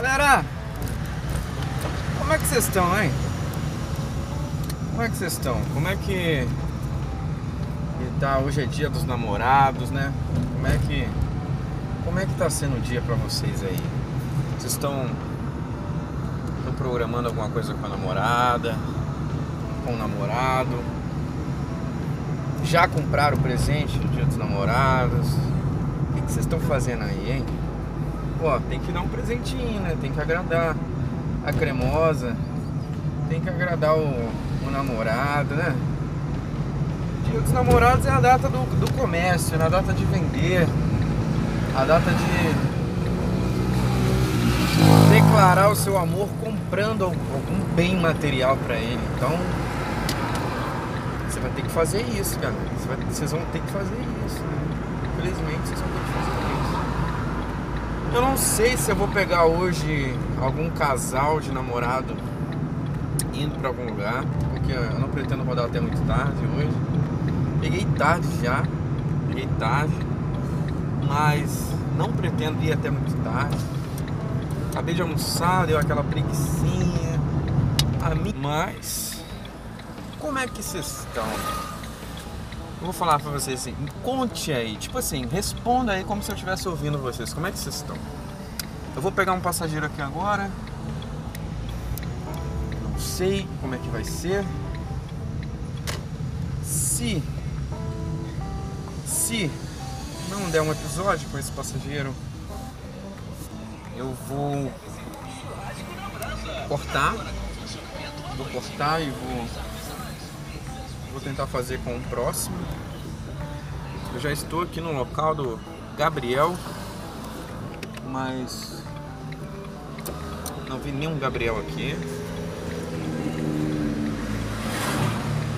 Galera, como é que vocês estão, hein? Como é que vocês estão? Como é que que tá? Hoje é dia dos namorados, né? Como é que como é que tá sendo o dia pra vocês aí? Vocês estão estão programando alguma coisa com a namorada, com o namorado? Já compraram o presente no dia dos namorados? O que vocês estão fazendo aí, hein? Pô, tem que dar um presentinho, né? Tem que agradar a cremosa, tem que agradar o, o namorado, né? Dia dos namorados é a data do, do comércio, é a data de vender, a data de declarar o seu amor comprando algum bem material pra ele. Então, você vai ter que fazer isso, cara. Vocês vão ter que fazer isso. né? Infelizmente, vocês vão ter que fazer isso. Eu não sei se eu vou pegar hoje algum casal de namorado indo pra algum lugar, porque eu não pretendo rodar até muito tarde hoje. Peguei tarde já, peguei tarde, mas não pretendo ir até muito tarde. Acabei de almoçar, deu aquela preguiçinha. A mim, mas como é que vocês estão? Eu vou falar pra vocês assim, conte aí, tipo assim, responda aí como se eu estivesse ouvindo vocês. Como é que vocês estão? Eu vou pegar um passageiro aqui agora. Não sei como é que vai ser. Se se não der um episódio com esse passageiro, eu vou cortar. Vou cortar e vou Vou tentar fazer com o próximo. Eu já estou aqui no local do Gabriel, mas não vi nenhum Gabriel aqui.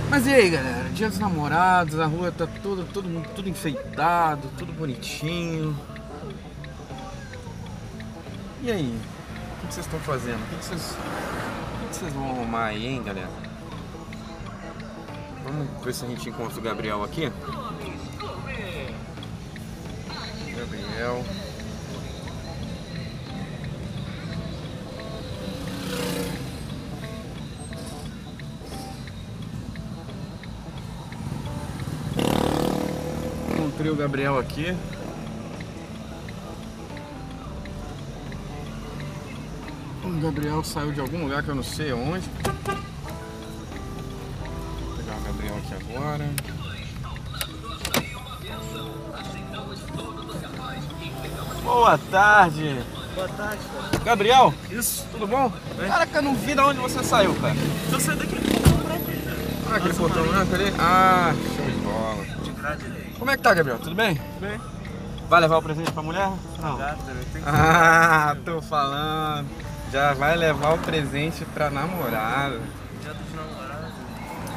Mas e aí, galera? Dia dos namorados, a rua tá toda, todo mundo, tudo enfeitado, tudo bonitinho. E aí? O que vocês estão fazendo? O que vocês, o que vocês vão arrumar aí, hein, galera? Vamos ver se a gente encontra o Gabriel aqui. Gabriel. Encontrei o Gabriel aqui. O Gabriel saiu de algum lugar que eu não sei onde. Gabriel aqui agora. Boa tarde. Boa tarde, cara. Gabriel, Isso. tudo bom? Bem. Caraca, eu não vi de onde você saiu, cara. Eu saí daqui do branco aí, cara. Ah, aquele portão branco ali? Ah, show de bola. De grade ali. Como é que tá, Gabriel? Tudo bem? Bem. Vai levar o presente pra mulher? Não. Eu tenho que... Ah, tô falando. Já vai levar o presente pra namorada. Dia dos namorados.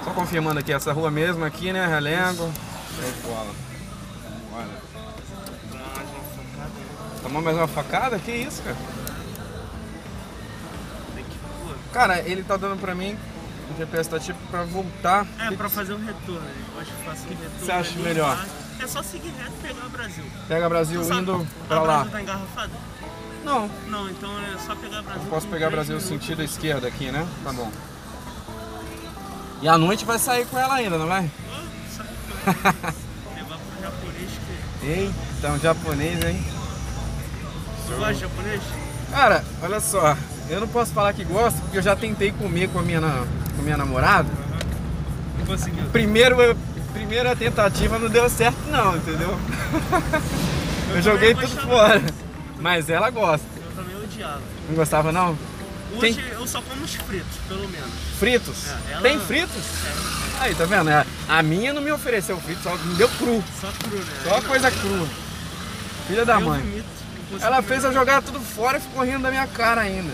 Só confirmando aqui, essa rua mesmo aqui, né? Relengo. Show de bola. Olha. Né? Tomou mais uma facada? Que isso, cara? Que. Cara, ele tá dando pra mim, o GPS tá tipo pra voltar. É, Que- pra fazer um retorno. Eu acho que faço um retorno. você acha ali, melhor? tá? É só seguir reto e pegar o Brasil. Pega Brasil Tu sabe, indo a pra lá. Brasil tá engarrafada? Não, Não, então é só pegar Brasil. eu posso pegar três Brasil minutos. sentido esquerda aqui, né? Tá bom. E à noite vai sair com ela ainda, não vai? Eu levar pro japonês que... Eita, um japonês, hein? Tu gosta de japonês? Cara, olha só, eu não posso falar que gosto porque eu já tentei comer com a minha, com a minha namorada. Não conseguiu. Primeiro, primeira tentativa não deu certo não, entendeu? Eu joguei tudo fora. Mas ela gosta. Eu também odiava. Não gostava não? Hoje Tem- eu só como os fritos, pelo menos. Fritos? É, ela- Tem fritos? Aí, tá vendo? É, A minha não me ofereceu frito, só me deu cru. Só cru, né? Só Aí, coisa crua. Filha da eu mãe. vomito, não Ela fez eu jogar tudo fora e ficou rindo da minha cara ainda.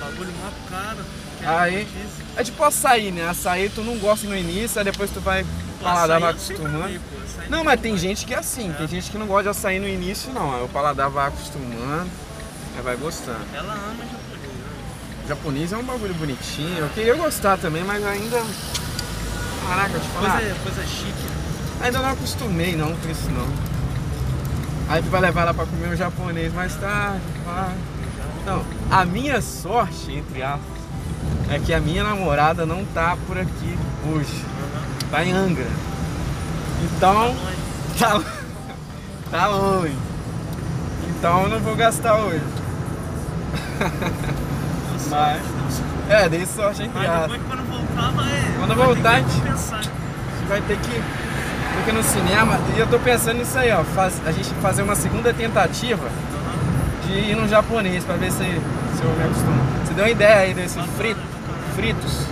Bagulho mó caro. é Aí-. É tipo açaí, né? Açaí tu não gosta no início, aí depois tu vai paladar vai acostumando. Não, não mas tem gente que é assim, tem gente que não gosta de açaí no início não. Aí o paladar vai acostumando, aí vai gostando. Ela ama? O japonês é um bagulho bonitinho, eu queria gostar também, mas ainda. Caraca, te falar. Coisa, coisa chique. Ainda não acostumei não com isso não. Aí tu vai levar ela pra comer um japonês mais tarde, vai. Não, a minha sorte, entre aspas, é que a minha namorada não tá por aqui hoje. Tá em Angra. Então, tá, tá longe. Então eu não vou gastar hoje. Mas, é, dei sorte entre Mas depois quando voltar vai. Quando vai voltar, ter a que gente- vai ter que ir no cinema. E eu tô pensando nisso aí, ó. faz- a gente fazer uma segunda tentativa Aham. de ir no japonês pra ver se, se eu me acostumo. Você deu uma ideia aí desse Bacana, frito, bacana. fritos.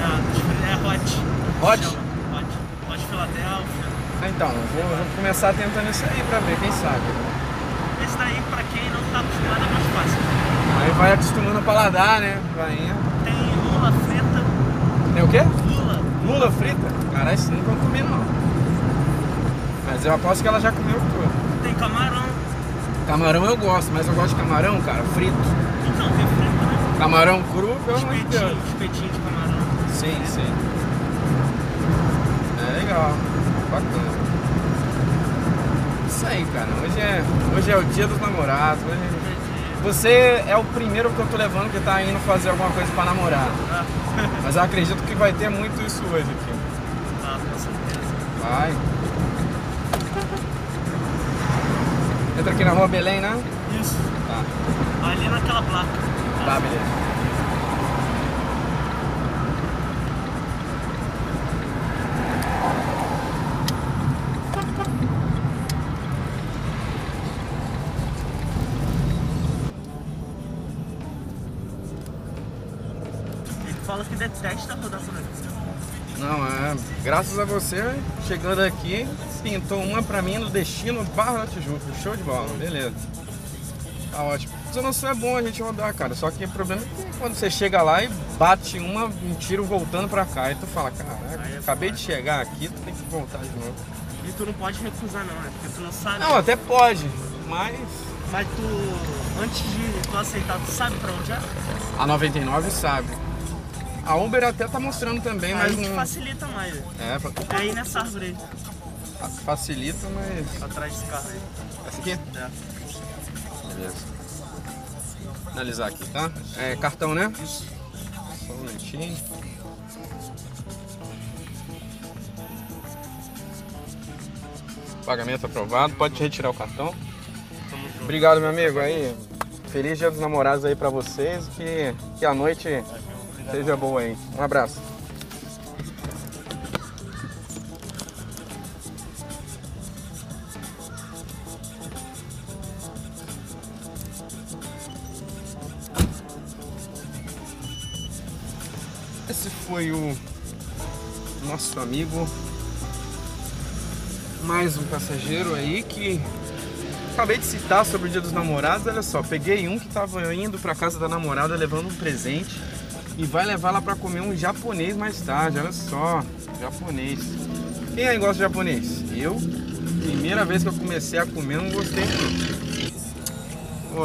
É, é hot. Hot? Hot. Hot Philadelphia. Ah, então, eu vou, vou começar tentando isso aí pra ver, quem sabe. Esse daí, pra quem não tá acostumado, é mais fácil. Aí vai acostumando o paladar, né? Indo. Tem lula frita. Tem o quê? Lula. Lula frita? Caralho, isso nunca comi não. Mas eu aposto que ela já comeu tudo. Tem camarão. Camarão eu gosto, mas eu gosto de camarão, cara, frito. Então, tem frito, né? Camarão cru, pelo amor de Deus. Espetinho, de camarão. Sim, sim. É legal. Bacana. Isso aí, cara. Hoje é, hoje é o dia dos namorados. hoje- Você é o primeiro que eu tô levando que tá indo fazer alguma coisa pra namorar. Ah, Mas eu acredito que vai ter muito isso hoje aqui. ah, com certeza. Vai. Entra aqui na rua Belém, né? Isso. Tá. Ali naquela placa. Tá, beleza. Fala que detesta rodar por aqui. Não, é. Graças a você, chegando aqui, pintou uma pra mim no destino Barra da Tijuca. Show de bola, beleza. Tá ótimo. Zona Sul é bom a gente rodar, cara. Só que o problema é que quando você chega lá e bate uma, um tiro voltando pra cá. E tu fala, caraca, é acabei de chegar aqui, tu tem que voltar de novo. E tu não pode recusar não, né? Porque tu não sabe. Não, até pode, mas. Mas tu, antes de tu aceitar, tu sabe pra onde é? A 99 sabe. A Uber até tá mostrando também, mas Aí não. facilita mais. É, fa- É aí nessa árvore aí, facilita, mas. atrás desse carro aí. Essa aqui? É. Beleza. Analisar aqui, tá? É cartão, né? Isso. Só um minutinho. Pagamento aprovado, pode retirar o cartão. Obrigado, meu amigo. Aí, feliz dia dos namorados aí pra vocês. Que, que a noite seja boa aí. Um abraço. Esse foi o nosso amigo. Mais um passageiro aí que acabei de citar sobre o Dia dos Namorados. Olha só, peguei um que tava indo pra casa da namorada levando um presente e vai levar lá pra comer um japonês mais tarde. Olha só, japonês. Quem aí gosta de japonês? Eu. Primeira vez que eu comecei a comer, não gostei. Pô,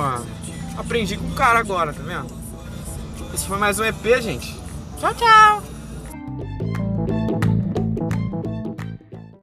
aprendi com o cara agora, tá vendo? Esse foi mais um EP, gente. Tchau, tchau.